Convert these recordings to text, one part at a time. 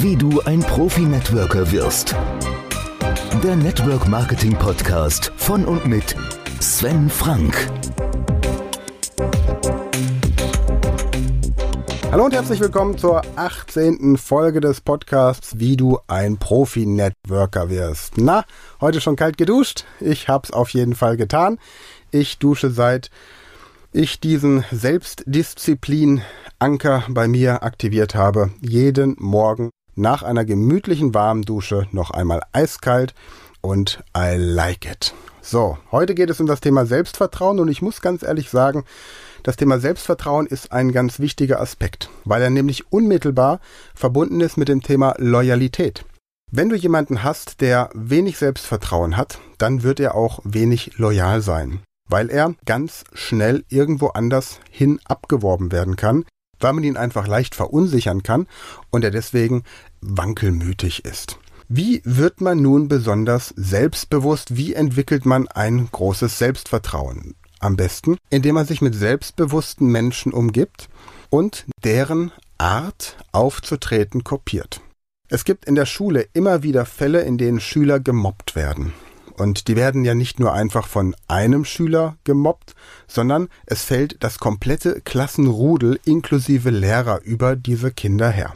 Wie du ein Profi-Networker wirst. Der Network Marketing Podcast von und mit Sven Frank. Hallo und herzlich willkommen zur 18. Folge des Podcasts Wie du ein Profi-Networker wirst. Na, heute schon kalt geduscht? Ich hab's auf jeden Fall getan. Ich dusche seit ich diesen Selbstdisziplin-Anker bei mir aktiviert habe. Jeden Morgen nach einer gemütlichen warmen Dusche noch einmal eiskalt und I like it. So, heute geht es um das Thema Selbstvertrauen und ich muss ganz ehrlich sagen, das Thema Selbstvertrauen ist ein ganz wichtiger Aspekt, weil er nämlich unmittelbar verbunden ist mit dem Thema Loyalität. Wenn du jemanden hast, der wenig Selbstvertrauen hat, dann wird er auch wenig loyal sein weil er ganz schnell irgendwo anders hin abgeworben werden kann, weil man ihn einfach leicht verunsichern kann und er deswegen wankelmütig ist. Wie wird man nun besonders selbstbewusst? Wie entwickelt man ein großes Selbstvertrauen? Am besten, indem man sich mit selbstbewussten Menschen umgibt und deren Art aufzutreten kopiert. Es gibt in der Schule immer wieder Fälle, in denen Schüler gemobbt werden. Und die werden ja nicht nur einfach von einem Schüler gemobbt, sondern es fällt das komplette Klassenrudel inklusive Lehrer über diese Kinder her.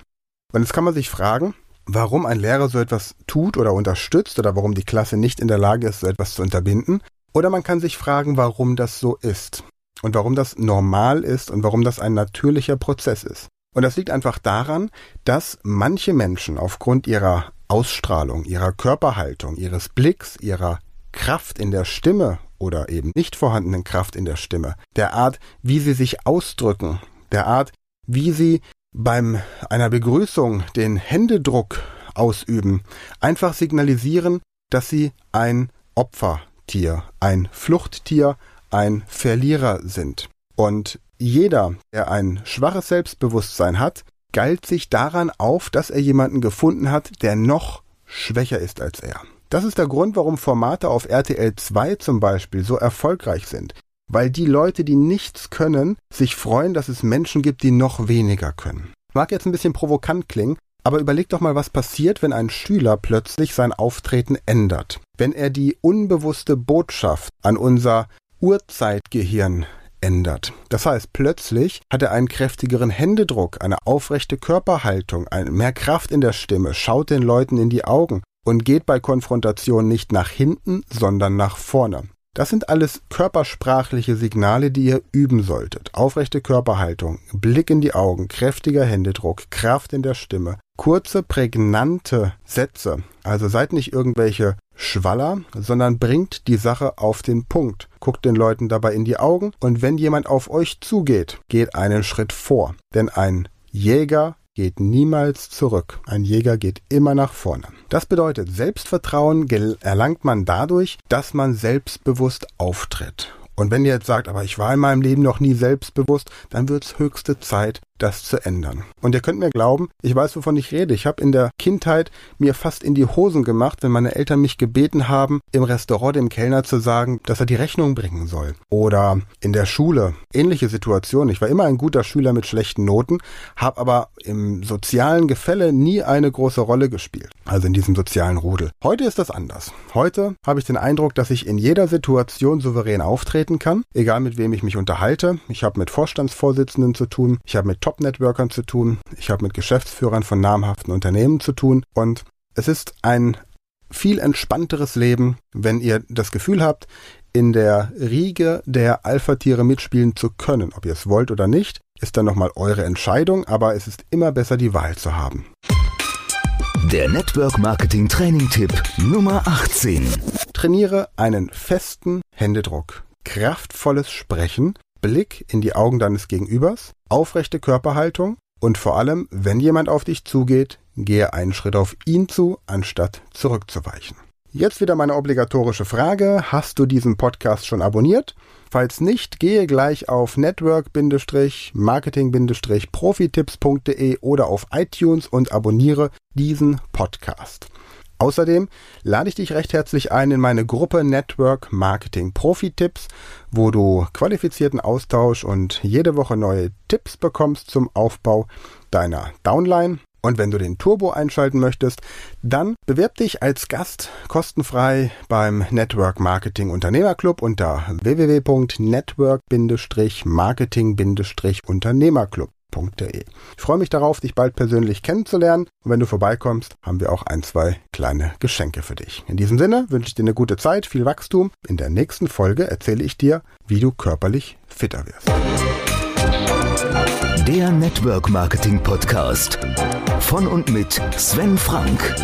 Und jetzt kann man sich fragen, warum ein Lehrer so etwas tut oder unterstützt oder warum die Klasse nicht in der Lage ist, so etwas zu unterbinden. Oder man kann sich fragen, warum das so ist und warum das normal ist und warum das ein natürlicher Prozess ist. Und das liegt einfach daran, dass manche Menschen aufgrund ihrer Ausstrahlung, ihrer Körperhaltung, ihres Blicks, ihrer Kraft in der Stimme oder eben nicht vorhandenen Kraft in der Stimme, der Art, wie sie sich ausdrücken, der Art, wie sie beim einer Begrüßung den Händedruck ausüben, einfach signalisieren, dass sie ein Opfertier, ein Fluchttier, ein Verlierer sind. Und jeder, der ein schwaches Selbstbewusstsein hat, galt sich daran auf, dass er jemanden gefunden hat, der noch schwächer ist als er. Das ist der Grund, warum Formate auf RTL 2 zum Beispiel so erfolgreich sind. Weil die Leute, die nichts können, sich freuen, dass es Menschen gibt, die noch weniger können. Mag jetzt ein bisschen provokant klingen, aber überleg doch mal, was passiert, wenn ein Schüler plötzlich sein Auftreten ändert. Wenn er die unbewusste Botschaft an unser Urzeitgehirn ändert. Das heißt, plötzlich hat er einen kräftigeren Händedruck, eine aufrechte Körperhaltung, mehr Kraft in der Stimme, schaut den Leuten in die Augen und geht bei Konfrontation nicht nach hinten, sondern nach vorne. Das sind alles körpersprachliche Signale, die ihr üben solltet. Aufrechte Körperhaltung, Blick in die Augen, kräftiger Händedruck, Kraft in der Stimme, kurze, prägnante Sätze. Also seid nicht irgendwelche Schwaller, sondern bringt die Sache auf den Punkt. Guckt den Leuten dabei in die Augen und wenn jemand auf euch zugeht, geht einen Schritt vor. Denn ein Jäger geht niemals zurück. Ein Jäger geht immer nach vorne. Das bedeutet, Selbstvertrauen erlangt man dadurch, dass man selbstbewusst auftritt. Und wenn ihr jetzt sagt, aber ich war in meinem Leben noch nie selbstbewusst, dann wird es höchste Zeit, das zu ändern. Und ihr könnt mir glauben, ich weiß, wovon ich rede. Ich habe in der Kindheit mir fast in die Hosen gemacht, wenn meine Eltern mich gebeten haben, im Restaurant dem Kellner zu sagen, dass er die Rechnung bringen soll. Oder in der Schule. Ähnliche Situation. Ich war immer ein guter Schüler mit schlechten Noten, habe aber im sozialen Gefälle nie eine große Rolle gespielt. Also in diesem sozialen Rudel. Heute ist das anders. Heute habe ich den Eindruck, dass ich in jeder Situation souverän auftreten kann, egal mit wem ich mich unterhalte. Ich habe mit Vorstandsvorsitzenden zu tun, ich habe mit Top Top-Networkern zu tun, ich habe mit Geschäftsführern von namhaften Unternehmen zu tun und es ist ein viel entspannteres Leben, wenn ihr das Gefühl habt, in der Riege der Alpha-Tiere mitspielen zu können. Ob ihr es wollt oder nicht, ist dann nochmal eure Entscheidung, aber es ist immer besser, die Wahl zu haben. Der Network Marketing Training Tipp Nummer 18. Trainiere einen festen Händedruck, kraftvolles Sprechen Blick in die Augen deines Gegenübers, aufrechte Körperhaltung und vor allem, wenn jemand auf dich zugeht, gehe einen Schritt auf ihn zu, anstatt zurückzuweichen. Jetzt wieder meine obligatorische Frage. Hast du diesen Podcast schon abonniert? Falls nicht, gehe gleich auf network-marketing-profitipps.de oder auf iTunes und abonniere diesen Podcast. Außerdem lade ich dich recht herzlich ein in meine Gruppe Network Marketing Profi Tipps, wo du qualifizierten Austausch und jede Woche neue Tipps bekommst zum Aufbau deiner Downline. Und wenn du den Turbo einschalten möchtest, dann bewirb dich als Gast kostenfrei beim Network Marketing Unternehmerclub unter www.network-marketing-unternehmerclub.de. Ich freue mich darauf, dich bald persönlich kennenzulernen und wenn du vorbeikommst, haben wir auch ein, zwei kleine Geschenke für dich. In diesem Sinne wünsche ich dir eine gute Zeit, viel Wachstum. In der nächsten Folge erzähle ich dir, wie du körperlich fitter wirst. Der Network Marketing Podcast von und mit Sven Frank.